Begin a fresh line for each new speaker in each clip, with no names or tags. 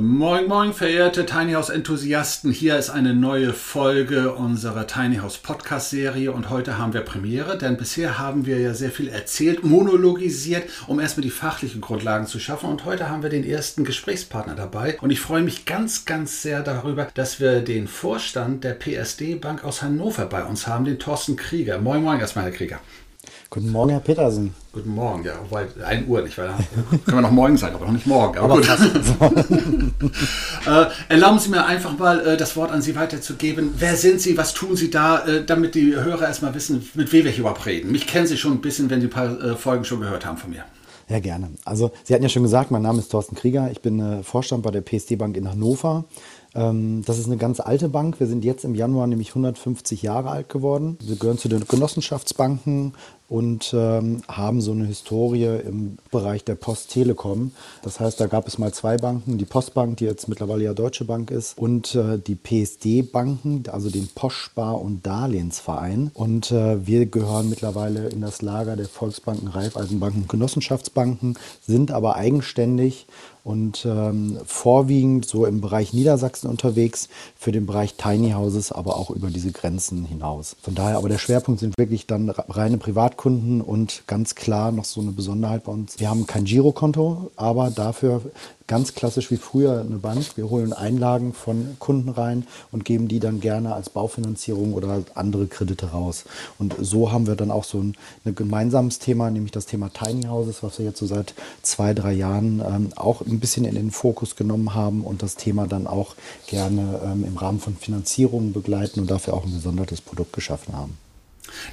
Moin, moin, verehrte Tiny House Enthusiasten. Hier ist eine neue Folge unserer Tiny House Podcast Serie und heute haben wir Premiere, denn bisher haben wir ja sehr viel erzählt, monologisiert, um erstmal die fachlichen Grundlagen zu schaffen und heute haben wir den ersten Gesprächspartner dabei und ich freue mich ganz, ganz sehr darüber, dass wir den Vorstand der PSD Bank aus Hannover bei uns haben, den Thorsten Krieger. Moin, moin erstmal, Herr Krieger.
Guten Morgen, Herr Petersen.
Guten Morgen, ja, wobei 1 Uhr nicht, weil können wir noch morgen sein, aber noch nicht morgen. Aber,
Aber
gut. äh, erlauben Sie mir einfach mal äh, das Wort an Sie weiterzugeben. Wer sind Sie, was tun Sie da, äh, damit die Hörer erstmal wissen, mit wem wir hier überhaupt reden. Mich kennen Sie schon ein bisschen, wenn Sie ein paar äh, Folgen schon gehört haben von mir.
Ja, gerne. Also, Sie hatten ja schon gesagt, mein Name ist Thorsten Krieger. Ich bin äh, Vorstand bei der PSD Bank in Hannover. Ähm, das ist eine ganz alte Bank. Wir sind jetzt im Januar nämlich 150 Jahre alt geworden. Wir gehören zu den Genossenschaftsbanken und ähm, haben so eine Historie im Bereich der Post Telekom. Das heißt, da gab es mal zwei Banken, die Postbank, die jetzt mittlerweile ja Deutsche Bank ist, und äh, die PSD-Banken, also den Postspar- und Darlehensverein. Und äh, wir gehören mittlerweile in das Lager der Volksbanken, Raiffeisenbanken Genossenschaftsbanken, sind aber eigenständig und ähm, vorwiegend so im Bereich Niedersachsen unterwegs, für den Bereich Tiny Houses, aber auch über diese Grenzen hinaus. Von daher aber der Schwerpunkt sind wirklich dann reine Privatkunden und ganz klar noch so eine Besonderheit bei uns. Wir haben kein Girokonto, aber dafür ganz klassisch wie früher eine Bank. Wir holen Einlagen von Kunden rein und geben die dann gerne als Baufinanzierung oder andere Kredite raus. Und so haben wir dann auch so ein, ein gemeinsames Thema, nämlich das Thema Tiny Houses, was wir jetzt so seit zwei, drei Jahren ähm, auch ein bisschen in den Fokus genommen haben und das Thema dann auch gerne ähm, im Rahmen von Finanzierungen begleiten und dafür auch ein gesondertes Produkt geschaffen haben.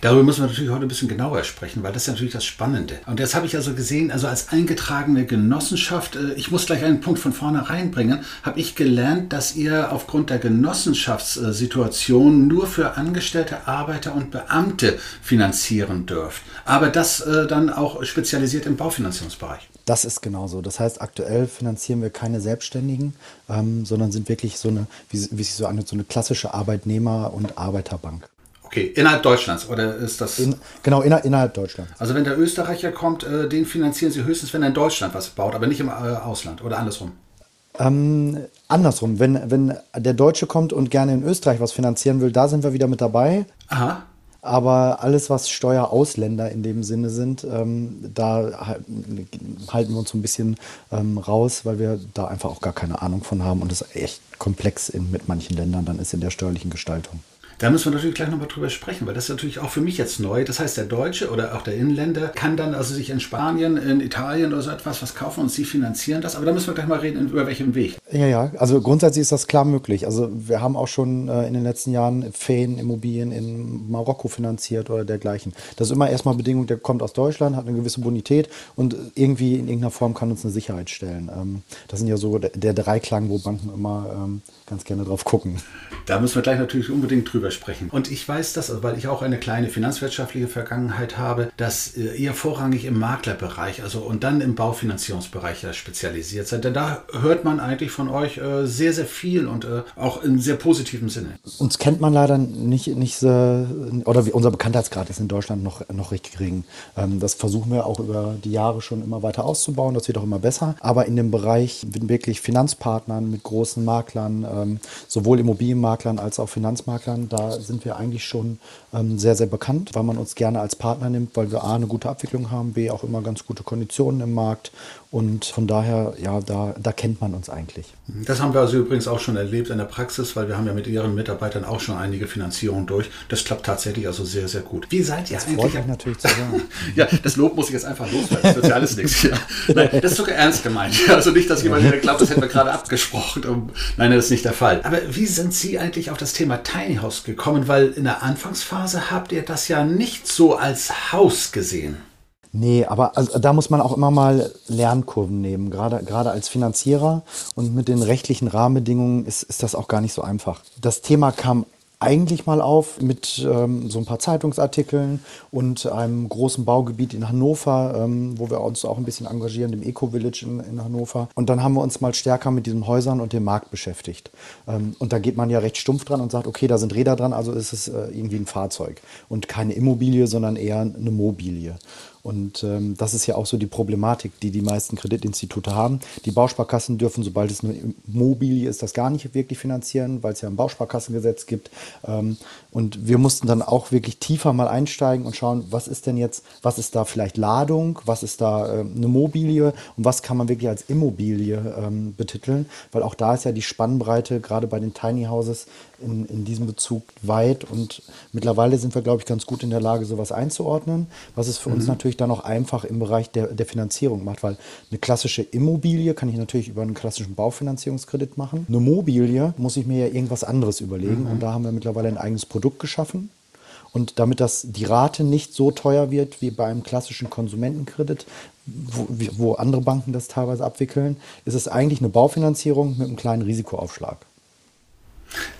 Darüber müssen wir natürlich heute ein bisschen genauer sprechen, weil das ist natürlich das Spannende. Und das habe ich also gesehen, also als eingetragene Genossenschaft, äh, ich muss gleich einen Punkt von vorne reinbringen, habe ich gelernt, dass ihr aufgrund der Genossenschaftssituation nur für Angestellte, Arbeiter und Beamte finanzieren dürft. Aber das äh, dann auch spezialisiert im Baufinanzierungsbereich.
Das ist genauso. Das heißt, aktuell finanzieren wir keine Selbstständigen, ähm, sondern sind wirklich so eine, wie, wie sich so eine, so eine klassische Arbeitnehmer- und Arbeiterbank.
Okay, innerhalb Deutschlands oder ist das?
In, genau, inner, innerhalb Deutschlands.
Also wenn der Österreicher kommt, äh, den finanzieren Sie höchstens, wenn er in Deutschland was baut, aber nicht im äh, Ausland oder andersrum.
Ähm, andersrum, wenn, wenn der Deutsche kommt und gerne in Österreich was finanzieren will, da sind wir wieder mit dabei.
Aha.
Aber alles, was Steuerausländer in dem Sinne sind, ähm, da halten wir uns so ein bisschen ähm, raus, weil wir da einfach auch gar keine Ahnung von haben und es echt komplex in, mit manchen Ländern dann ist in der steuerlichen Gestaltung.
Da müssen wir natürlich gleich nochmal drüber sprechen, weil das ist natürlich auch für mich jetzt neu. Das heißt, der Deutsche oder auch der Inländer kann dann also sich in Spanien, in Italien oder so etwas was kaufen und sie finanzieren das. Aber da müssen wir gleich mal reden, über welchem Weg.
Ja, ja, also grundsätzlich ist das klar möglich. Also wir haben auch schon äh, in den letzten Jahren Ferienimmobilien in Marokko finanziert oder dergleichen. Das ist immer erstmal Bedingung, der kommt aus Deutschland, hat eine gewisse Bonität und irgendwie in irgendeiner Form kann uns eine Sicherheit stellen. Ähm, das sind ja so der, der Dreiklang, wo Banken immer ähm, ganz gerne drauf gucken.
Da müssen wir gleich natürlich unbedingt drüber sprechen. Und ich weiß das, also weil ich auch eine kleine finanzwirtschaftliche Vergangenheit habe, dass äh, ihr vorrangig im Maklerbereich, also und dann im Baufinanzierungsbereich spezialisiert seid. Denn da hört man eigentlich von euch äh, sehr, sehr viel und äh, auch in sehr positivem Sinne.
Uns kennt man leider nicht, nicht so, oder unser Bekanntheitsgrad ist in Deutschland noch, noch recht gering. Ähm, das versuchen wir auch über die Jahre schon immer weiter auszubauen. Das wird auch immer besser. Aber in dem Bereich mit wirklich Finanzpartnern, mit großen Maklern, ähm, sowohl Immobilienmaklern als auch Finanzmaklern, da sind wir eigentlich schon ähm, sehr, sehr bekannt, weil man uns gerne als Partner nimmt, weil wir A, eine gute Abwicklung haben, B, auch immer ganz gute Konditionen im Markt und von daher, ja, da, da kennt man uns eigentlich.
Das haben wir also übrigens auch schon erlebt in der Praxis, weil wir haben ja mit Ihren Mitarbeitern auch schon einige Finanzierungen durch. Das klappt tatsächlich also sehr, sehr gut. Wie seid ihr
das
eigentlich?
Freut mich natürlich zu hören.
ja, das Lob muss ich jetzt einfach loswerden. Das wird ja alles nichts. Ja. Nein, das ist sogar ernst gemeint. Also nicht, dass jemand wieder glaubt, das hätten wir gerade abgesprochen. Nein, das ist nicht der Fall. Aber wie sind Sie eigentlich auf das Thema Tiny House gekommen? Weil in der Anfangsphase habt ihr das ja nicht so als Haus gesehen.
Nee, aber also, da muss man auch immer mal Lernkurven nehmen, gerade, gerade als Finanzierer. Und mit den rechtlichen Rahmenbedingungen ist, ist das auch gar nicht so einfach. Das Thema kam eigentlich mal auf mit ähm, so ein paar Zeitungsartikeln und einem großen Baugebiet in Hannover, ähm, wo wir uns auch ein bisschen engagieren, dem Eco-Village in, in, Hannover. Und dann haben wir uns mal stärker mit diesen Häusern und dem Markt beschäftigt. Ähm, und da geht man ja recht stumpf dran und sagt, okay, da sind Räder dran, also ist es äh, irgendwie ein Fahrzeug. Und keine Immobilie, sondern eher eine Mobilie. Und ähm, das ist ja auch so die Problematik, die die meisten Kreditinstitute haben. Die Bausparkassen dürfen, sobald es eine Immobilie ist, das gar nicht wirklich finanzieren, weil es ja ein Bausparkassengesetz gibt. Ähm, und wir mussten dann auch wirklich tiefer mal einsteigen und schauen, was ist denn jetzt, was ist da vielleicht Ladung, was ist da äh, eine Mobilie und was kann man wirklich als Immobilie ähm, betiteln, weil auch da ist ja die Spannbreite gerade bei den Tiny Houses in, in diesem Bezug weit und mittlerweile sind wir, glaube ich, ganz gut in der Lage, sowas einzuordnen, was es für mhm. uns natürlich dann auch einfach im Bereich der, der Finanzierung macht, weil eine klassische Immobilie kann ich natürlich über einen klassischen Baufinanzierungskredit machen. Eine Mobilie muss ich mir ja irgendwas anderes überlegen mhm. und da haben wir mittlerweile ein eigenes Produkt geschaffen. Und damit das die Rate nicht so teuer wird wie bei einem klassischen Konsumentenkredit, wo, wo andere Banken das teilweise abwickeln, ist es eigentlich eine Baufinanzierung mit einem kleinen Risikoaufschlag.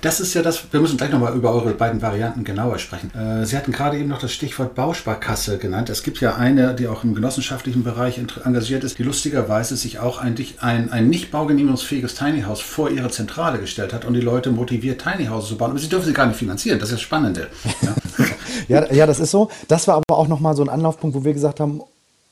Das ist ja das, wir müssen gleich nochmal über eure beiden Varianten genauer sprechen. Äh, Sie hatten gerade eben noch das Stichwort Bausparkasse genannt. Es gibt ja eine, die auch im genossenschaftlichen Bereich engagiert ist, die lustigerweise sich auch eigentlich ein, ein nicht baugenehmigungsfähiges Tiny House vor ihre Zentrale gestellt hat und die Leute motiviert, Tiny Houses zu bauen. Aber sie dürfen sie gar nicht finanzieren. Das ist das Spannende.
Ja, ja, ja das ist so. Das war aber auch nochmal so ein Anlaufpunkt, wo wir gesagt haben,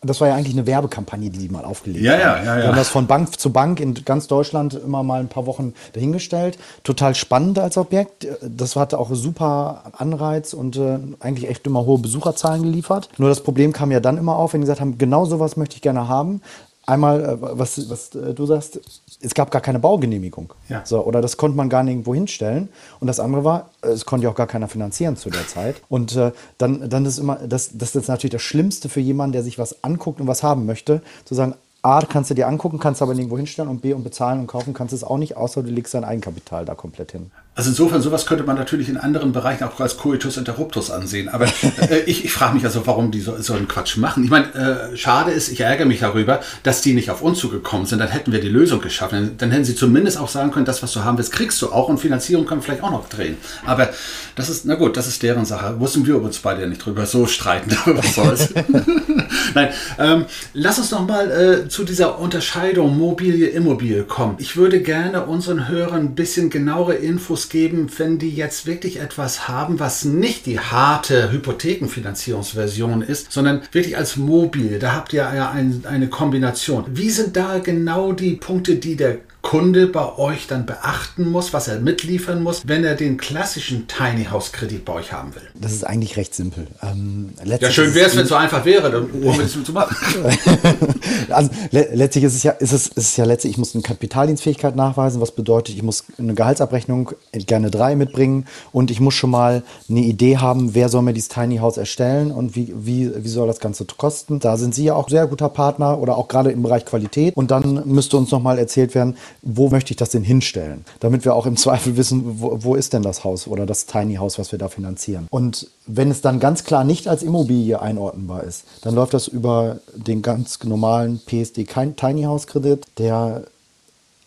das war ja eigentlich eine Werbekampagne, die die mal aufgelegt
ja, haben. Ja, ja, ja.
Wir haben das von Bank zu Bank in ganz Deutschland immer mal ein paar Wochen dahingestellt. Total spannend als Objekt. Das hatte auch super Anreiz und äh, eigentlich echt immer hohe Besucherzahlen geliefert. Nur das Problem kam ja dann immer auf, wenn die gesagt haben, genau sowas möchte ich gerne haben. Einmal, äh, was, was äh, du sagst, es gab gar keine Baugenehmigung. Ja. So, oder das konnte man gar nirgendwo hinstellen. Und das andere war, es konnte ja auch gar keiner finanzieren zu der Zeit. Und äh, dann, dann ist immer, das, das ist natürlich das Schlimmste für jemanden, der sich was anguckt und was haben möchte, zu sagen, A, kannst du dir angucken, kannst aber nirgendwo hinstellen und B, und bezahlen und kaufen kannst du es auch nicht, außer du legst dein Eigenkapital da komplett hin.
Also insofern, sowas könnte man natürlich in anderen Bereichen auch als Coitus interruptus ansehen. Aber äh, ich, ich frage mich also, warum die so, so einen Quatsch machen. Ich meine, äh, schade ist, ich ärgere mich darüber, dass die nicht auf uns zugekommen sind. Dann hätten wir die Lösung geschaffen. Dann, dann hätten sie zumindest auch sagen können, das, was du haben willst, kriegst du auch und Finanzierung können wir vielleicht auch noch drehen. Aber das ist, na gut, das ist deren Sache. Wussten wir uns beide ja nicht drüber so streiten. was soll's. Nein, ähm, lass uns noch mal äh, zu dieser Unterscheidung Mobilie, Immobilie kommen. Ich würde gerne unseren Hörern ein bisschen genauere Infos geben, wenn die jetzt wirklich etwas haben, was nicht die harte Hypothekenfinanzierungsversion ist, sondern wirklich als Mobil. Da habt ihr ja ein, eine Kombination. Wie sind da genau die Punkte, die der Kunde bei euch dann beachten muss, was er mitliefern muss, wenn er den klassischen Tiny House Kredit bei euch haben will?
Das ist eigentlich recht simpel.
Ähm, ja, schön wäre es, wenn es so einfach wäre, dann wir das zu machen.
also le letztlich ist es ja, ist es, ist es ja letztlich, ich muss eine Kapitaldienstfähigkeit nachweisen, was bedeutet, ich muss eine Gehaltsabrechnung gerne drei mitbringen und ich muss schon mal eine Idee haben, wer soll mir dieses Tiny House erstellen und wie, wie, wie soll das Ganze kosten. Da sind Sie ja auch sehr guter Partner oder auch gerade im Bereich Qualität und dann müsste uns nochmal erzählt werden, wo möchte ich das denn hinstellen, damit wir auch im Zweifel wissen, wo, wo ist denn das Haus oder das Tiny House, was wir da finanzieren. Und wenn es dann ganz klar nicht als Immobilie einordnbar ist, dann läuft das über den ganz normalen PSD Tiny House Kredit, der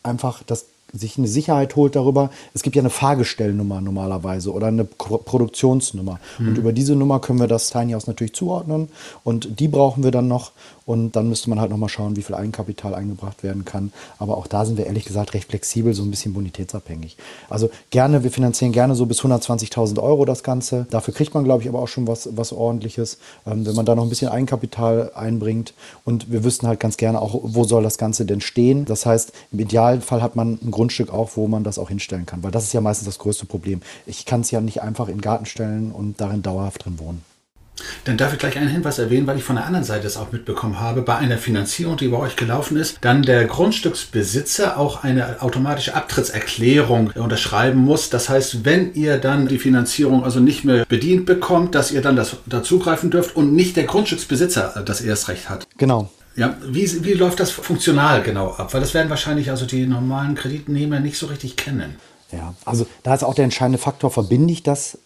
einfach das sich eine Sicherheit holt darüber. Es gibt ja eine Fahrgestellnummer normalerweise oder eine Produktionsnummer. Mhm. Und über diese Nummer können wir das Tiny House natürlich zuordnen. Und die brauchen wir dann noch. Und dann müsste man halt nochmal schauen, wie viel Eigenkapital eingebracht werden kann. Aber auch da sind wir ehrlich gesagt recht flexibel, so ein bisschen bonitätsabhängig. Also gerne, wir finanzieren gerne so bis 120.000 Euro das Ganze. Dafür kriegt man, glaube ich, aber auch schon was, was ordentliches, ähm, wenn man da noch ein bisschen Eigenkapital einbringt. Und wir wüssten halt ganz gerne auch, wo soll das Ganze denn stehen. Das heißt, im Idealfall hat man ein Grundstück auch, wo man das auch hinstellen kann. Weil das ist ja meistens das größte Problem. Ich kann es ja nicht einfach in den Garten stellen und darin dauerhaft drin wohnen.
Dann darf ich gleich einen Hinweis erwähnen, weil ich von der anderen Seite es auch mitbekommen habe. Bei einer Finanzierung, die bei euch gelaufen ist, dann der Grundstücksbesitzer auch eine automatische Abtrittserklärung unterschreiben muss. Das heißt, wenn ihr dann die Finanzierung also nicht mehr bedient bekommt, dass ihr dann das dazugreifen dürft und nicht der Grundstücksbesitzer das Erstrecht hat.
Genau.
Ja, wie, wie läuft das funktional genau ab? Weil das werden wahrscheinlich also die normalen Kreditnehmer nicht so richtig kennen.
Ja, also da ist auch der entscheidende Faktor, verbinde ich das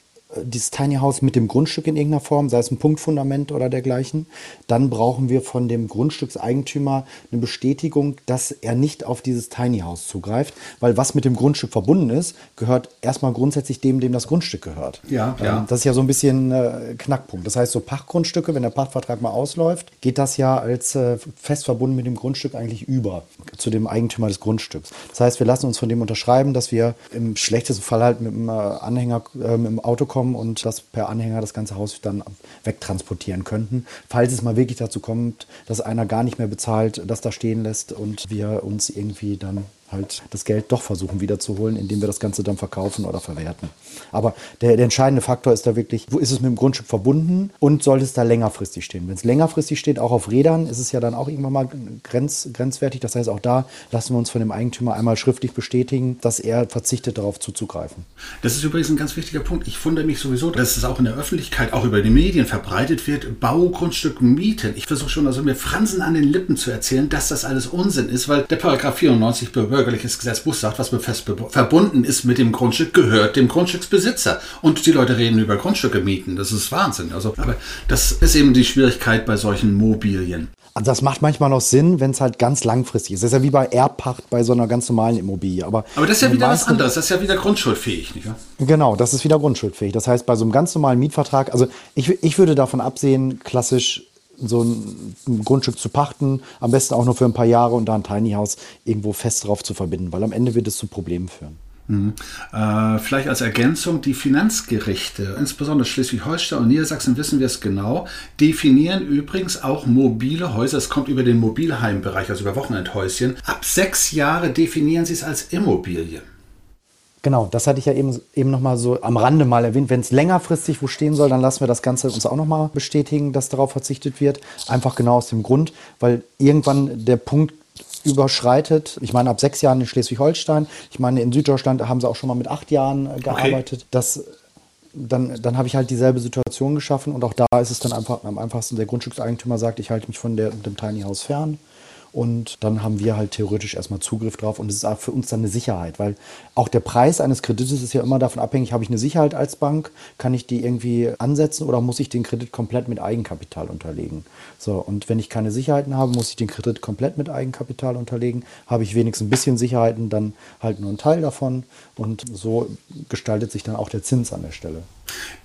dieses Tiny House mit dem Grundstück in irgendeiner Form, sei es ein Punktfundament oder dergleichen. Dann brauchen wir von dem Grundstückseigentümer eine Bestätigung, dass er nicht auf dieses Tiny House zugreift, weil was mit dem Grundstück verbunden ist, gehört erstmal grundsätzlich dem, dem das Grundstück gehört.
Ja,
ähm,
ja.
Das ist ja so ein bisschen äh, Knackpunkt. Das heißt, so Pachtgrundstücke, wenn der Pachtvertrag mal ausläuft, geht das ja als äh, fest verbunden mit dem Grundstück eigentlich über zu dem Eigentümer des Grundstücks. Das heißt, wir lassen uns von dem unterschreiben, dass wir im schlechtesten Fall halt mit dem äh, Anhänger, äh, mit dem Auto kommen und das per Anhänger das ganze Haus dann wegtransportieren könnten. Falls es mal wirklich dazu kommt, dass einer gar nicht mehr bezahlt, das da stehen lässt und wir uns irgendwie dann halt das Geld doch versuchen wiederzuholen, indem wir das Ganze dann verkaufen oder verwerten. Aber der, der, entscheidende Faktor ist da wirklich, wo ist es mit dem Grundstück verbunden und sollte es da längerfristig stehen? Wenn es längerfristig steht, auch auf Rädern, ist es ja dann auch irgendwann mal grenz, grenzwertig. Das heißt, auch da lassen wir uns von dem Eigentümer einmal schriftlich bestätigen, dass er verzichtet, darauf zuzugreifen.
Das ist übrigens ein ganz wichtiger Punkt. Ich wundere mich sowieso, dass es auch in der Öffentlichkeit, auch über die Medien verbreitet wird, Baugrundstück mieten. Ich versuche schon, also mir Fransen an den Lippen zu erzählen, dass das alles Unsinn ist, weil der Paragraph 94 bürgerliches Gesetzbuch sagt, was fest verbunden ist mit dem Grundstück, gehört dem Grundstücksbesitzer. Und die Leute reden über Grundstücke mieten. Das ist Wahnsinn. Also, aber das ist eben die Schwierigkeit bei solchen Mobilien.
Also das macht manchmal noch Sinn, wenn es halt ganz langfristig ist. Das ist ja wie bei Erbpacht bei so einer ganz normalen Immobilie. Aber,
aber das ist ja wieder was anderes. Das ist ja wieder grundschuldfähig, nicht wahr?
Genau, das ist wieder grundschuldfähig. Das heißt, bei so einem ganz normalen Mietvertrag, also ich, ich würde davon absehen, klassisch so ein, ein, Grundstück zu pachten, am besten auch nur für ein paar Jahre und da ein Tiny House irgendwo fest drauf zu verbinden, weil am Ende wird es zu Problemen führen.
Mhm. Äh, vielleicht als Ergänzung, die Finanzgerichte, insbesondere Schleswig-Holstein und Niedersachsen wissen wir es genau, definieren übrigens auch mobile Häuser, es kommt über den Mobilheimbereich, also über Wochenendhäuschen, ab sechs Jahre definieren sie es als Immobilie.
Genau, das hatte ich ja eben, eben nochmal so am Rande mal erwähnt. Wenn es längerfristig wo stehen soll, dann lassen wir das Ganze uns auch nochmal bestätigen, dass darauf verzichtet wird. Einfach genau aus dem Grund, weil irgendwann der Punkt überschreitet. Ich meine, ab sechs Jahren in Schleswig-Holstein. Ich meine, in Süddeutschland haben sie auch schon mal mit acht Jahren äh, gearbeitet. Okay. Das, dann, dann habe ich halt dieselbe Situation geschaffen und auch da ist es dann einfach am einfachsten, der Grundstückseigentümer sagt, ich halte mich von der, dem Tiny House fern. Und dann haben wir halt theoretisch erstmal Zugriff drauf und es ist auch für uns dann eine Sicherheit, weil auch der Preis eines Kredites ist ja immer davon abhängig, habe ich eine Sicherheit als Bank, kann ich die irgendwie ansetzen oder muss ich den Kredit komplett mit Eigenkapital unterlegen? So, und wenn ich keine Sicherheiten habe, muss ich den Kredit komplett mit Eigenkapital unterlegen. Habe ich wenigstens ein bisschen Sicherheiten, dann halt nur einen Teil davon und so gestaltet sich dann auch der Zins an der Stelle.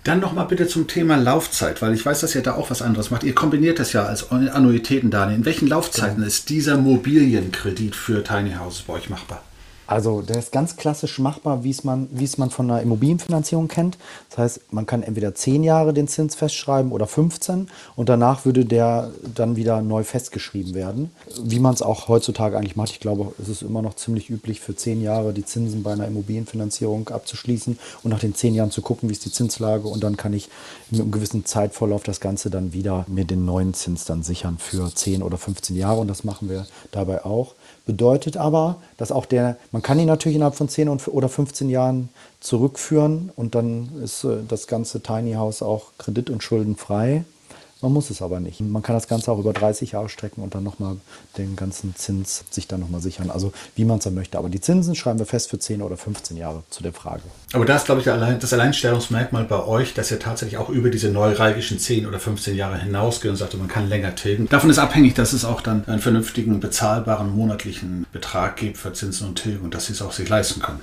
Dann nochmal bitte zum Thema Laufzeit, weil ich weiß, dass ihr da auch was anderes macht. Ihr kombiniert das ja als Annuitätendarlehen. In welchen Laufzeiten genau. ist dieser Mobilienkredit für Tiny Houses bei euch machbar?
Also der ist ganz klassisch machbar, wie es man, wie es man von einer Immobilienfinanzierung kennt. Das heißt, man kann entweder 10 Jahre den Zins festschreiben oder 15 und danach würde der dann wieder neu festgeschrieben werden. Wie man es auch heutzutage eigentlich macht. Ich glaube, es ist immer noch ziemlich üblich, für 10 Jahre die Zinsen bei einer Immobilienfinanzierung abzuschließen und nach den 10 Jahren zu gucken, wie ist die Zinslage und dann kann ich mit einem gewissen Zeitvorlauf das Ganze dann wieder mir den neuen Zins dann sichern für 10 oder 15 Jahre und das machen wir dabei auch. Bedeutet aber, dass auch der, man kann ihn natürlich innerhalb von 10 oder 15 Jahren zurückführen und dann ist äh, das ganze Tiny House auch kredit- und schuldenfrei. Man muss es aber nicht. Man kann das Ganze auch über 30 Jahre strecken und dann nochmal den ganzen Zins sich dann nochmal sichern. Also wie man es dann möchte. Aber die Zinsen schreiben wir fest für 10 oder 15 Jahre zu der Frage.
Aber da ist, glaube ich, das Alleinstellungsmerkmal bei euch, dass ihr tatsächlich auch über diese neuralgischen 10 oder 15 Jahre hinausgeht und sagt, man kann länger tilgen. Davon ist abhängig, dass es auch dann einen vernünftigen, bezahlbaren monatlichen Betrag gibt für Zinsen und Tilgung, dass sie es auch sich leisten können.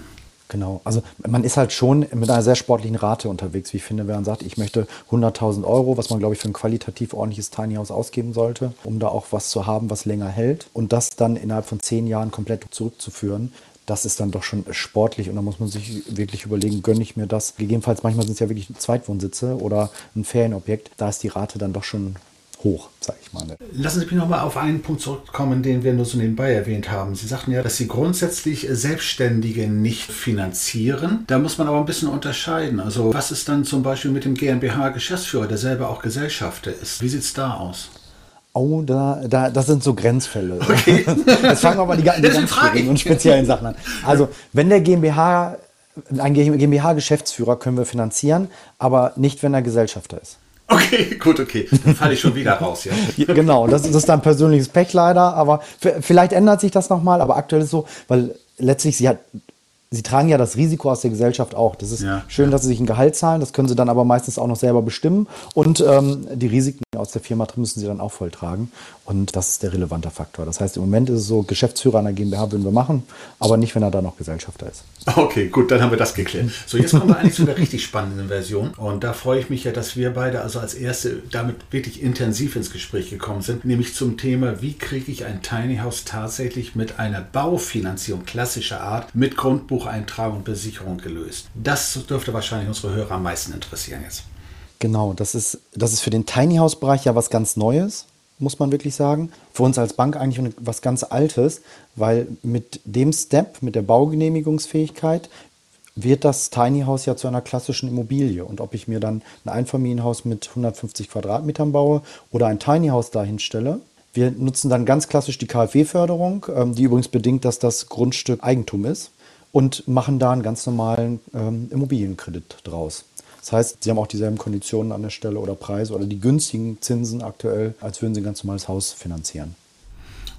Genau, also man ist halt schon mit einer sehr sportlichen Rate unterwegs, wie ich finde, wenn man sagt, ich möchte 100.000 Euro, was man, glaube ich, für ein qualitativ ordentliches Tiny House ausgeben sollte, um da auch was zu haben, was länger hält und das dann innerhalb von zehn Jahren komplett zurückzuführen. Das ist dann doch schon sportlich und da muss man sich wirklich überlegen, gönne ich mir das? Gegebenenfalls manchmal sind es ja wirklich Zweitwohnsitze oder ein Ferienobjekt, da ist die Rate dann doch schon hoch, sage ich mal.
Lassen Sie mich nochmal auf einen Punkt zurückkommen, den wir nur so nebenbei erwähnt haben. Sie sagten ja, dass Sie grundsätzlich Selbstständige nicht finanzieren. Da muss man aber ein bisschen unterscheiden. Also was ist dann zum Beispiel mit dem GmbH-Geschäftsführer, der selber auch Gesellschafter ist? Wie sieht es da aus?
Oh, da, da, das sind so Grenzfälle. Okay. Jetzt fangen wir mal die, die ganz schwierigen und speziellen Sachen an. Also, wenn der GmbH, ein GmbH-Geschäftsführer können wir finanzieren, aber nicht, wenn er Gesellschafter ist.
Okay, gut, okay. Dann falle ich schon wieder raus, ja.
genau, das, das ist dann persönliches Pech leider, aber vielleicht ändert sich das nochmal, aber aktuell ist es so, weil letztlich sie hat sie tragen ja das Risiko aus der Gesellschaft auch. Das ist ja, schön, ja. dass sie sich ein Gehalt zahlen, das können sie dann aber meistens auch noch selber bestimmen. Und ähm, die Risiken aus der Firma müssen sie dann auch voll tragen. Und das ist der relevante Faktor. Das heißt, im Moment ist es so, Geschäftsführer einer GmbH würden wir machen, aber nicht, wenn er da noch Gesellschafter ist.
Okay, gut, dann haben wir das geklärt. So, jetzt kommen wir eigentlich zu der richtig spannenden Version. Und da freue ich mich ja, dass wir beide also als Erste damit wirklich intensiv ins Gespräch gekommen sind, nämlich zum Thema, wie kriege ich ein Tiny House tatsächlich mit einer Baufinanzierung klassischer Art mit Grundbucheintragung und Besicherung gelöst. Das dürfte wahrscheinlich unsere Hörer am meisten interessieren jetzt.
Genau, das ist, das ist für den Tiny House-Bereich ja was ganz Neues muss man wirklich sagen. Für uns als Bank eigentlich was ganz Altes, weil mit dem Step, mit der Baugenehmigungsfähigkeit, wird das Tiny House ja zu einer klassischen Immobilie. Und ob ich mir dann ein Einfamilienhaus mit 150 Quadratmetern baue oder ein Tiny House dahin stelle, wir nutzen dann ganz klassisch die KfW-Förderung, ähm, die übrigens bedingt, dass das Grundstück Eigentum ist, und machen da einen ganz normalen ähm, Immobilienkredit draus. Das heißt, sie haben auch dieselben Konditionen an der Stelle oder Preise oder die günstigen Zinsen aktuell, als würden sie ein ganz normales Haus finanzieren.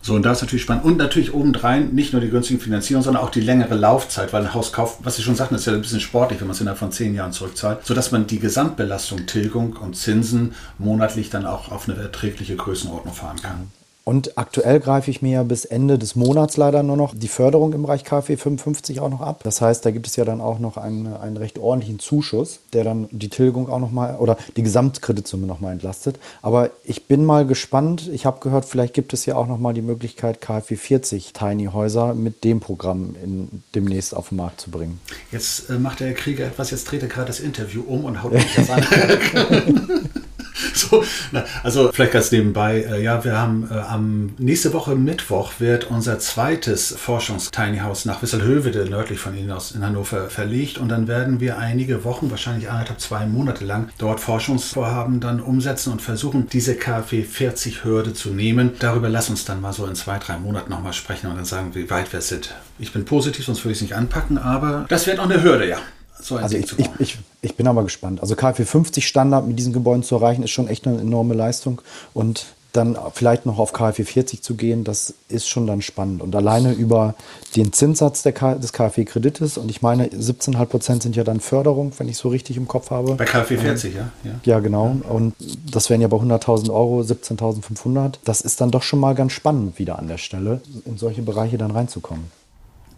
So, und da ist natürlich spannend. Und natürlich obendrein nicht nur die günstigen Finanzierungen, sondern auch die längere Laufzeit, weil ein Haus kauft, was Sie schon sagten, ist ja ein bisschen sportlich, wenn man es innerhalb von zehn Jahren zurückzahlt, sodass man die Gesamtbelastung Tilgung und Zinsen monatlich dann auch auf eine erträgliche Größenordnung fahren kann.
Und aktuell greife ich mir ja bis Ende des Monats leider nur noch die Förderung im Bereich KfW 55 auch noch ab. Das heißt, da gibt es ja dann auch noch einen, einen recht ordentlichen Zuschuss, der dann die Tilgung auch nochmal oder die Gesamtkreditsumme nochmal entlastet. Aber ich bin mal gespannt. Ich habe gehört, vielleicht gibt es ja auch nochmal die Möglichkeit, KfW 40 Tiny Häuser mit dem Programm in, demnächst auf den Markt zu bringen.
Jetzt äh, macht der Krieger etwas, jetzt dreht er gerade das Interview um und haut mich das an. so, na, also vielleicht ganz nebenbei, äh, ja, wir haben äh, am nächste Woche Mittwoch wird unser zweites Forschungstiny House nach Wisselhövede nördlich von Ihnen aus in Hannover verlegt und dann werden wir einige Wochen, wahrscheinlich anderthalb, zwei Monate lang dort Forschungsvorhaben dann umsetzen und versuchen, diese KfW 40 Hürde zu nehmen. Darüber lass uns dann mal so in zwei, drei Monaten nochmal sprechen und dann sagen, wie weit wir sind. Ich bin positiv, sonst würde ich es nicht anpacken, aber das wird auch eine Hürde, ja
so also ich, ich, ich, ich, bin aber gespannt. Also KfW 50 Standard mit diesen Gebäuden zu erreichen, ist schon echt eine enorme Leistung. Und dann vielleicht noch auf KfW 40 zu gehen, das ist schon dann spannend. Und alleine über den Zinssatz des KfW-Kredites, und ich meine, 17,5 Prozent sind ja dann Förderung, wenn ich so richtig im Kopf habe.
Bei KfW 40, ähm, ja,
ja. Ja, genau. Und das wären ja bei 100.000 Euro 17.500. Das ist dann doch schon mal ganz spannend wieder an der Stelle, in solche Bereiche dann reinzukommen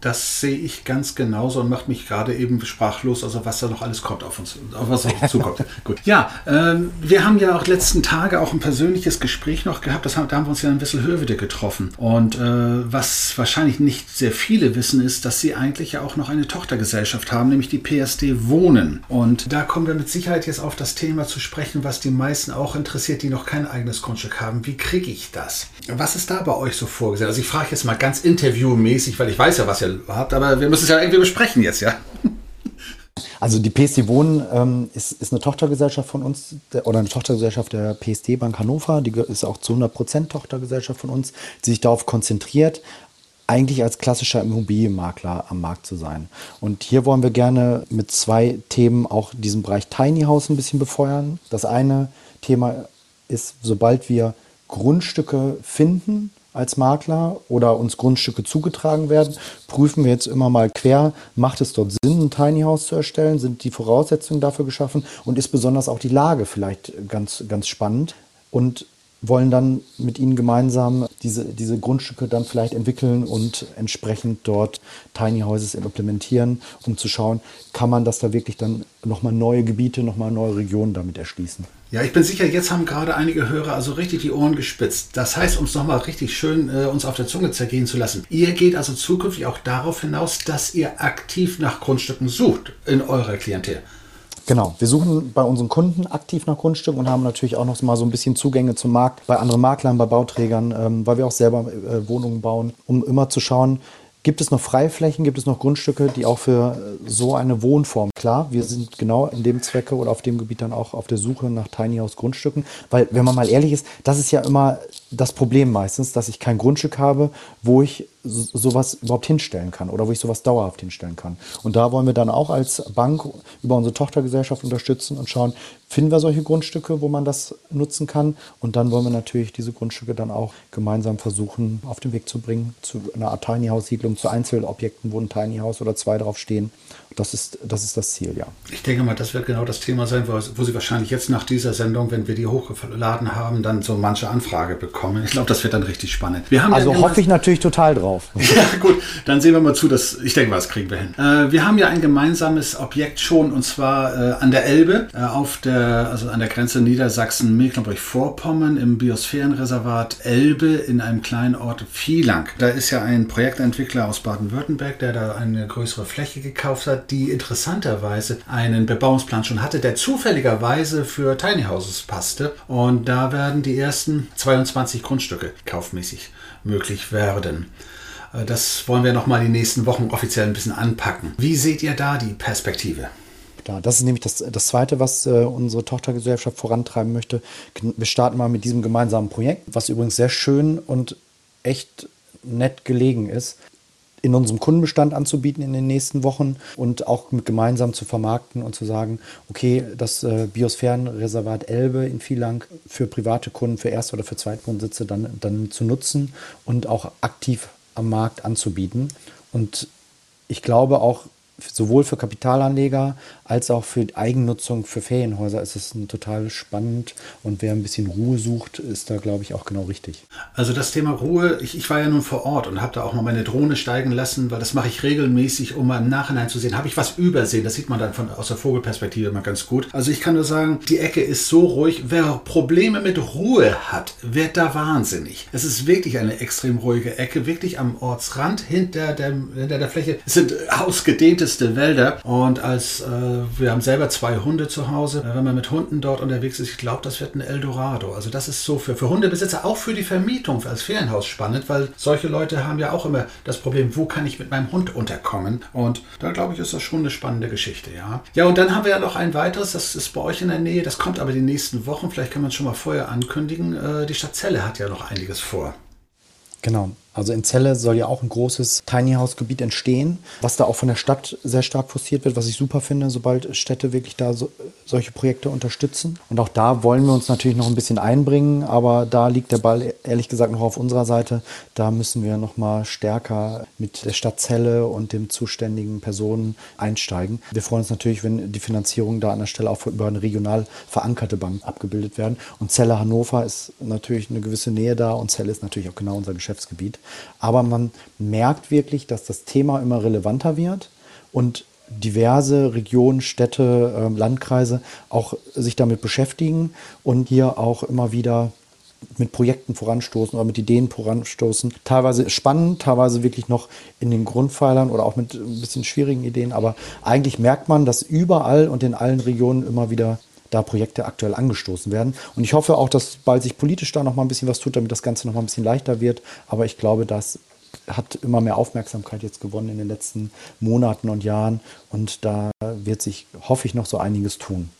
das sehe ich ganz genauso und macht mich gerade eben sprachlos, also was da noch alles kommt auf uns, auf was auf uns zukommt. Gut. Ja, ähm, wir haben ja auch letzten Tage auch ein persönliches Gespräch noch gehabt, das haben, da haben wir uns ja in Wisselhövede getroffen. Und äh, was wahrscheinlich nicht sehr viele wissen, ist, dass sie eigentlich ja auch noch eine Tochtergesellschaft haben, nämlich die PSD Wohnen. Und da kommen wir mit Sicherheit jetzt auf das Thema zu sprechen, was die meisten auch interessiert, die noch kein eigenes Grundstück haben. Wie kriege ich das? Was ist da bei euch so vorgesehen? Also ich frage jetzt mal ganz interviewmäßig, weil ich weiß ja, was ihr habt, aber wir müssen es ja irgendwie besprechen jetzt, ja.
Also die PSD Wohnen ähm, ist, ist, eine Tochtergesellschaft von uns der, oder eine Tochtergesellschaft der PSD Bank Hannover. Die ist auch zu 100 Prozent Tochtergesellschaft von uns, die sich darauf konzentriert, eigentlich als klassischer Immobilienmakler am Markt zu sein. Und hier wollen wir gerne mit zwei Themen auch diesen Bereich Tiny House ein bisschen befeuern. Das eine Thema ist, sobald wir Grundstücke finden, als Makler oder uns Grundstücke zugetragen werden, prüfen wir jetzt immer mal quer, macht es dort Sinn, ein Tiny House zu erstellen? Sind die Voraussetzungen dafür geschaffen? Und ist besonders auch die Lage vielleicht ganz, ganz spannend? Und wollen dann mit ihnen gemeinsam diese, diese Grundstücke dann vielleicht entwickeln und entsprechend dort Tiny Houses implementieren, um zu schauen, kann man das da wirklich dann nochmal neue Gebiete, nochmal neue Regionen damit erschließen.
Ja, ich bin sicher, jetzt haben gerade einige Hörer also richtig die Ohren gespitzt. Das heißt, um es nochmal richtig schön äh, uns auf der Zunge zergehen zu lassen. Ihr geht also zukünftig auch darauf hinaus, dass ihr aktiv nach Grundstücken sucht in eurer Klientel.
Genau, wir suchen bei unseren Kunden aktiv nach Grundstücken und haben natürlich auch noch mal so ein bisschen Zugänge zum Markt bei anderen Maklern, bei Bauträgern, ähm, weil wir auch selber äh, Wohnungen bauen, um immer zu schauen, Gibt es noch Freiflächen, gibt es noch Grundstücke, die auch für äh, so eine Wohnform klar, wir sind genau in dem Zwecke oder auf dem Gebiet dann auch auf der Suche nach Tiny House Grundstücken, weil wenn man mal ehrlich ist, das ist ja immer das Problem meistens, dass ich kein Grundstück habe, wo ich sowas überhaupt hinstellen kann oder wo ich sowas dauerhaft hinstellen kann. Und da wollen wir dann auch als Bank über unsere Tochtergesellschaft unterstützen und schauen, finden wir solche Grundstücke, wo man das nutzen kann. Und dann wollen wir natürlich diese Grundstücke dann auch gemeinsam versuchen auf den Weg zu bringen zu einer Art Tiny House Siedlung, zu Einzelobjekten, wo ein Tiny House oder zwei drauf stehen. Das ist, das ist das Ziel, ja.
Ich denke mal, das wird genau das Thema sein, wo, wo Sie wahrscheinlich jetzt nach dieser Sendung, wenn wir die hochgeladen haben, dann so manche Anfrage bekommen. Ich glaube, das wird dann richtig spannend.
also ja hoffe ich natürlich total drauf.
ja, gut, dann sehen wir mal zu, dass ich denke mal, das kriegen wir hin. Äh, wir haben ja ein gemeinsames Objekt schon und zwar äh, an der Elbe, äh, auf der, also an der Grenze Niedersachsen-Mecklenburg-Vorpommern im Biosphärenreservat Elbe in einem kleinen Ort Vielang. Da ist ja ein Projektentwickler aus Baden-Württemberg, der da eine größere Fläche gekauft hat die interessanterweise einen Bebauungsplan schon hatte, der zufälligerweise für Tiny Houses passte. Und da werden die ersten 22 Grundstücke kaufmäßig möglich werden. Äh, das wollen wir nochmal die nächsten Wochen offiziell ein bisschen anpacken. Wie seht ihr da die Perspektive?
Ja, das ist nämlich das, das Zweite, was äh, unsere Tochtergesellschaft vorantreiben möchte. Wir starten mal mit diesem gemeinsamen Projekt, was übrigens sehr schön und echt nett gelegen ist in unserem Kundenbestand anzubieten in den nächsten Wochen und auch mit gemeinsam zu vermarkten und zu sagen, okay, das äh, Biosphärenreservat Elbe in Vielang für private Kunden, für Erst- oder für Zweitwohnsitze dann, dann zu nutzen und auch aktiv am Markt anzubieten. Und ich glaube auch, sowohl für Kapitalanleger als auch für Eigennutzung für Ferienhäuser ist es total spannend und wer ein bisschen Ruhe sucht, ist da glaube ich auch genau richtig.
Also das Thema Ruhe, ich, ich war ja nun vor Ort und habe da auch mal meine Drohne steigen lassen, weil das mache ich regelmäßig, um mal im Nachhinein zu sehen, habe ich was übersehen. Das sieht man dann von, aus der Vogelperspektive immer ganz gut. Also ich kann nur sagen, die Ecke ist so ruhig. Wer Probleme mit Ruhe hat, wird da wahnsinnig. Es ist wirklich eine extrem ruhige Ecke, wirklich am Ortsrand hinter der, hinter der Fläche. Es sind ausgedehnte wildeste Wälder. Und als äh, wir haben selber zwei Hunde zu Hause, wenn man mit Hunden dort unterwegs ist, ich glaube, das wird ein Eldorado. Also das ist so für, für Hundebesitzer, auch für die Vermietung als Ferienhaus spannend, weil solche Leute haben ja auch immer das Problem, wo kann ich mit meinem Hund unterkommen? Und da glaube ich, ist das schon eine spannende Geschichte, ja. Ja, und dann haben wir ja noch ein weiteres, das ist bei euch in der Nähe, das kommt aber die nächsten Wochen, vielleicht kann man es schon mal vorher ankündigen. Äh, die Stadt Celle hat ja noch einiges vor.
Genau. Also in Celle soll ja auch ein großes Tiny House Gebiet entstehen, was da auch von der Stadt sehr stark forciert wird, was ich super finde, sobald Städte wirklich da so, solche Projekte unterstützen. Und auch da wollen wir uns natürlich noch ein bisschen einbringen, aber da liegt der Ball ehrlich gesagt noch auf unserer Seite. Da müssen wir noch mal stärker mit der Stadt Celle und dem zuständigen Personen einsteigen. Wir freuen uns natürlich, wenn die Finanzierung da an der Stelle auch über eine regional verankerte Bank abgebildet werden. Und Celle Hannover ist natürlich eine gewisse Nähe da und Celle ist natürlich auch genau unser Geschäftsgebiet. Aber man merkt wirklich, dass das Thema immer relevanter wird und diverse Regionen, Städte, ähm, Landkreise auch sich damit beschäftigen und hier auch immer wieder mit Projekten voranstoßen oder mit Ideen voranstoßen. Teilweise spannend, teilweise wirklich noch in den Grundpfeilern oder auch mit ein bisschen schwierigen Ideen. Aber eigentlich merkt man, dass überall und in allen Regionen immer wieder da Projekte aktuell angestoßen werden. Und ich hoffe auch, dass bald sich politisch da noch mal ein bisschen was tut, damit das Ganze noch mal ein bisschen leichter wird. Aber ich glaube, das hat immer mehr Aufmerksamkeit jetzt gewonnen in den letzten Monaten und Jahren. Und da wird sich, hoffe ich, noch so einiges tun.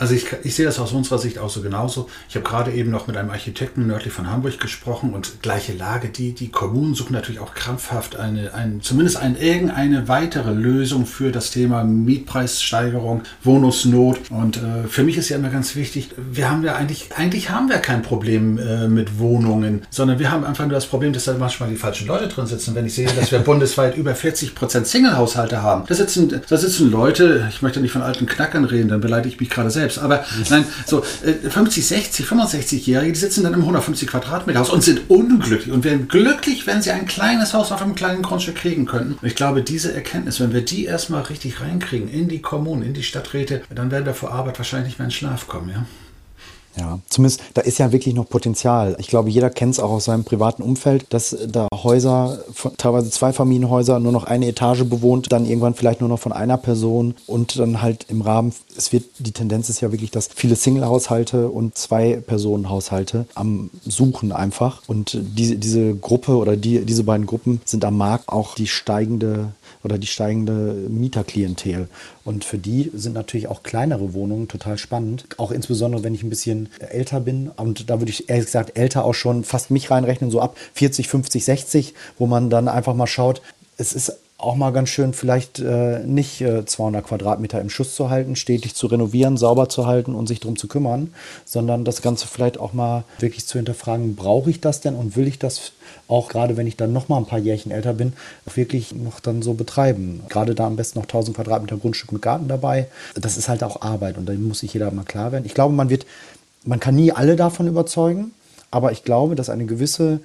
Also ich, ich sehe das aus unserer Sicht auch so genauso. Ich habe gerade eben noch mit einem Architekten nördlich von Hamburg gesprochen und gleiche Lage. Die, die Kommunen suchen natürlich auch krampfhaft eine, ein, zumindest ein, irgendeine weitere Lösung für das Thema Mietpreissteigerung, Wohnungsnot. Und äh, für mich ist ja immer ganz wichtig, wir haben ja eigentlich, eigentlich haben wir kein Problem äh, mit Wohnungen, sondern wir haben einfach nur das Problem, dass da manchmal die falschen Leute drin sitzen. Wenn ich sehe, dass wir bundesweit über 40 Prozent Single-Haushalte haben, da sitzen, da sitzen Leute, ich möchte nicht von alten Knackern reden, dann beleidige ich mich gerade selbst selbst, aber nein, so 50, 60, 65-Jährige, die sitzen dann im 150 Quadratmeter Haus und sind unglücklich und wären glücklich, wenn sie ein kleines Haus auf einem kleinen Grundstück kriegen könnten. Und ich glaube, diese Erkenntnis, wenn wir die erstmal richtig reinkriegen in die Kommunen, in die Stadträte, dann werden wir vor Arbeit wahrscheinlich nicht mehr in Schlaf kommen, ja.
Ja, zumindest da ist ja wirklich noch Potenzial. Ich glaube, jeder kennt es auch aus seinem privaten Umfeld, dass da Häuser, teilweise zwei Familienhäuser, nur noch eine Etage bewohnt, dann irgendwann vielleicht nur noch von einer Person und dann halt im Rahmen, es wird, die Tendenz ist ja wirklich, dass viele Single-Haushalte und Zwei-Personen-Haushalte am Suchen einfach und diese, diese Gruppe oder die, diese beiden Gruppen sind am Markt auch die steigende oder die steigende Mieterklientel. Und für die sind natürlich auch kleinere Wohnungen total spannend. Auch insbesondere, wenn ich ein bisschen älter bin. Und da würde ich ehrlich gesagt älter auch schon fast mich reinrechnen, so ab 40, 50, 60, wo man dann einfach mal schaut, es ist auch mal ganz schön, vielleicht äh, nicht äh, 200 Quadratmeter im Schuss zu halten, stetig zu renovieren, sauber zu halten und sich darum zu kümmern, sondern das Ganze vielleicht auch mal wirklich zu hinterfragen, brauche ich das denn und will ich das auch gerade, wenn ich dann noch mal ein paar Jährchen älter bin, wirklich noch dann so betreiben. Gerade da am besten noch 1000 Quadratmeter Grundstück mit Garten dabei. Das ist halt auch Arbeit und da muss sich jeder mal klar werden. Ich glaube, man wird, man kann nie alle davon überzeugen, aber ich glaube, dass eine gewisse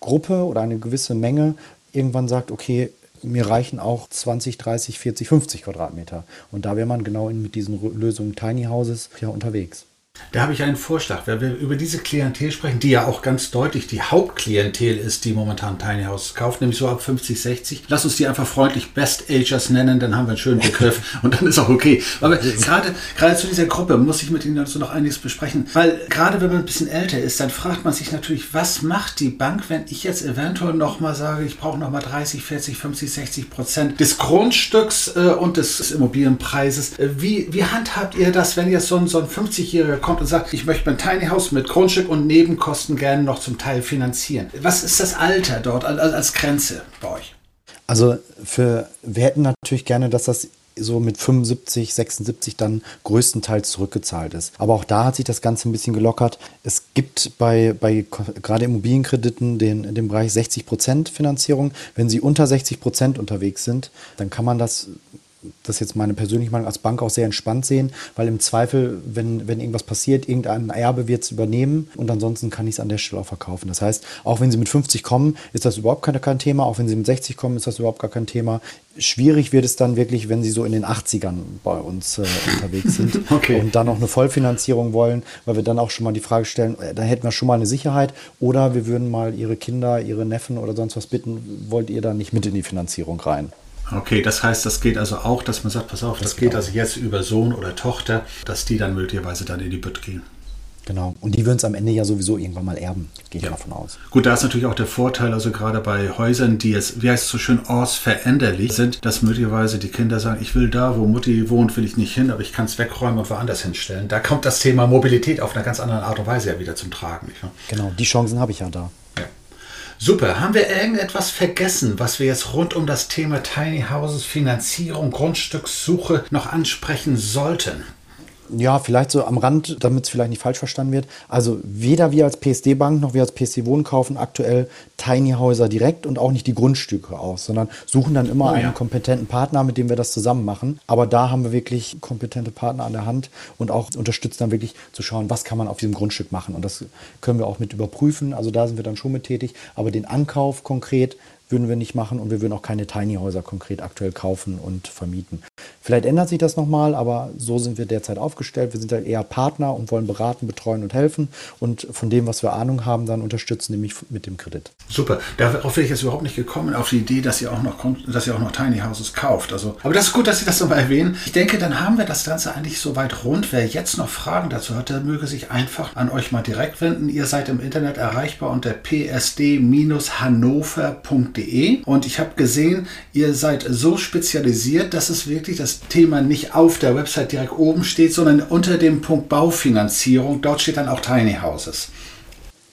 Gruppe oder eine gewisse Menge irgendwann sagt, okay, mir reichen auch 20, 30, 40, 50 Quadratmeter. Und da wäre man genau mit diesen Lösungen Tiny Houses ja unterwegs.
Da habe ich einen Vorschlag, weil wir über diese Klientel sprechen, die ja auch ganz deutlich die Hauptklientel ist, die momentan Tiny House kauft, nämlich so ab 50, 60. Lass uns die einfach freundlich Best Agers nennen, dann haben wir einen schönen Begriff und dann ist auch okay. Aber gerade, gerade zu dieser Gruppe muss ich mit Ihnen dazu noch einiges besprechen, weil gerade wenn man ein bisschen älter ist, dann fragt man sich natürlich, was macht die Bank, wenn ich jetzt eventuell nochmal sage, ich brauche nochmal 30, 40, 50, 60 Prozent des Grundstücks äh, und des Immobilienpreises. Äh, wie, wie handhabt ihr das, wenn jetzt so ein, so ein 50-Jähriger kommt und sagt, ich möchte mein Tiny House mit Grundstück und Nebenkosten gerne noch zum Teil finanzieren. Was ist das Alter dort als Grenze bei euch?
Also für, wir hätten natürlich gerne, dass das so mit 75, 76 dann größtenteils zurückgezahlt ist. Aber auch da hat sich das Ganze ein bisschen gelockert. Es gibt bei, bei gerade Immobilienkrediten den, den Bereich 60 Prozent Finanzierung. Wenn Sie unter 60 Prozent unterwegs sind, dann kann man das das ist jetzt meine persönliche Meinung als Bank auch sehr entspannt sehen, weil im Zweifel, wenn, wenn irgendwas passiert, irgendein Erbe wird es übernehmen und ansonsten kann ich es an der Stelle auch verkaufen. Das heißt, auch wenn Sie mit 50 kommen, ist das überhaupt kein, kein Thema, auch wenn Sie mit 60 kommen, ist das überhaupt gar kein Thema. Schwierig wird es dann wirklich, wenn Sie so in den 80ern bei uns äh, unterwegs sind okay. und dann noch eine Vollfinanzierung wollen, weil wir dann auch schon mal die Frage stellen, äh, da hätten wir schon mal eine Sicherheit oder wir würden mal Ihre Kinder, Ihre Neffen oder sonst was bitten, wollt ihr da nicht mit in die Finanzierung rein?
Okay, das heißt, das geht also auch, dass man sagt, pass auf, das, das geht also jetzt über Sohn oder Tochter, dass die dann möglicherweise dann in die Bütt gehen.
Genau. Und die würden es am Ende ja sowieso irgendwann mal erben, gehe ich ja. davon aus.
Gut, da ist natürlich auch der Vorteil, also gerade bei Häusern, die jetzt, wie heißt es so schön, ortsveränderlich sind, dass möglicherweise die Kinder sagen, ich will da, wo Mutti wohnt, will ich nicht hin, aber ich kann es wegräumen und woanders hinstellen. Da kommt das Thema Mobilität auf eine ganz andere Art und Weise ja wieder zum Tragen. Nicht wahr?
Genau, die Chancen habe ich ja da.
Super. Haben wir irgendetwas vergessen, was wir jetzt rund um das Thema Tiny Houses, Finanzierung, Grundstückssuche noch ansprechen sollten?
Ja, vielleicht so am Rand, damit es vielleicht nicht falsch verstanden wird. Also weder wir als PSD-Bank noch wir als PSD Wohnen kaufen aktuell Tiny Häuser direkt und auch nicht die Grundstücke aus, sondern suchen dann immer oh, einen ja. kompetenten Partner, mit dem wir das zusammen machen. Aber da haben wir wirklich kompetente Partner an der Hand und auch unterstützen dann wirklich zu schauen, was kann man auf diesem Grundstück machen. Und das können wir auch mit überprüfen. Also da sind wir dann schon mit tätig. Aber den Ankauf konkret würden wir nicht machen und wir würden auch keine Tiny Häuser konkret aktuell kaufen und vermieten. Vielleicht ändert sich das nochmal, aber so sind wir derzeit aufgestellt. Wir sind halt eher Partner und wollen beraten, betreuen und helfen und von dem, was wir Ahnung haben, dann unterstützen, nämlich mit dem Kredit.
Super. Darauf wäre ich jetzt überhaupt nicht gekommen, auf die Idee, dass ihr auch noch, dass ihr auch noch Tiny Houses kauft. Also, aber das ist gut, dass Sie das nochmal erwähnen. Ich denke, dann haben wir das Ganze eigentlich soweit rund. Wer jetzt noch Fragen dazu hat, der möge sich einfach an euch mal direkt wenden. Ihr seid im Internet erreichbar unter psd-hannover.de und ich habe gesehen, ihr seid so spezialisiert, dass es wirklich das Thema nicht auf der Website direkt oben steht, sondern unter dem Punkt Baufinanzierung. Dort steht dann auch Tiny Houses.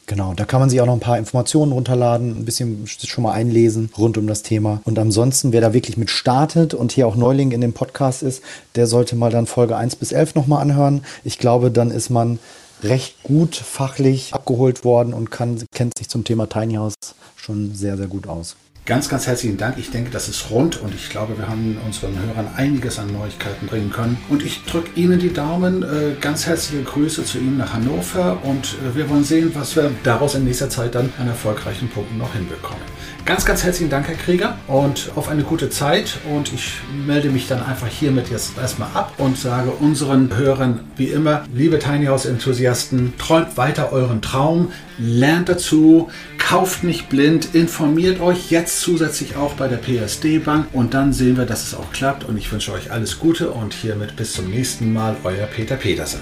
Genau, da kann man sich auch noch ein paar Informationen runterladen, ein bisschen schon mal einlesen rund um das Thema. Und ansonsten, wer da wirklich mit startet und hier auch Neuling in dem Podcast ist, der sollte mal dann Folge 1 bis 11 nochmal anhören. Ich glaube, dann ist man recht gut fachlich abgeholt worden und kann, kennt sich zum Thema Tiny House schon sehr, sehr gut aus.
Ganz, ganz herzlichen Dank. Ich denke, das ist rund und ich glaube, wir haben unseren Hörern einiges an Neuigkeiten bringen können. Und ich drücke Ihnen die Daumen. Äh, ganz herzliche Grüße zu Ihnen nach Hannover und äh, wir wollen sehen, was wir daraus in nächster Zeit dann an erfolgreichen Punkten noch hinbekommen. Ganz, ganz herzlichen Dank, Herr Krieger, und auf eine gute Zeit. Und ich melde mich dann einfach hiermit jetzt erstmal ab und sage unseren Hörern wie immer, liebe Tiny House Enthusiasten, träumt weiter euren Traum, lernt dazu, kauft nicht blind, informiert euch jetzt zusätzlich auch bei der PSD Bank und dann sehen wir, dass es auch klappt. Und ich wünsche euch alles Gute und hiermit bis zum nächsten Mal, euer Peter Petersen.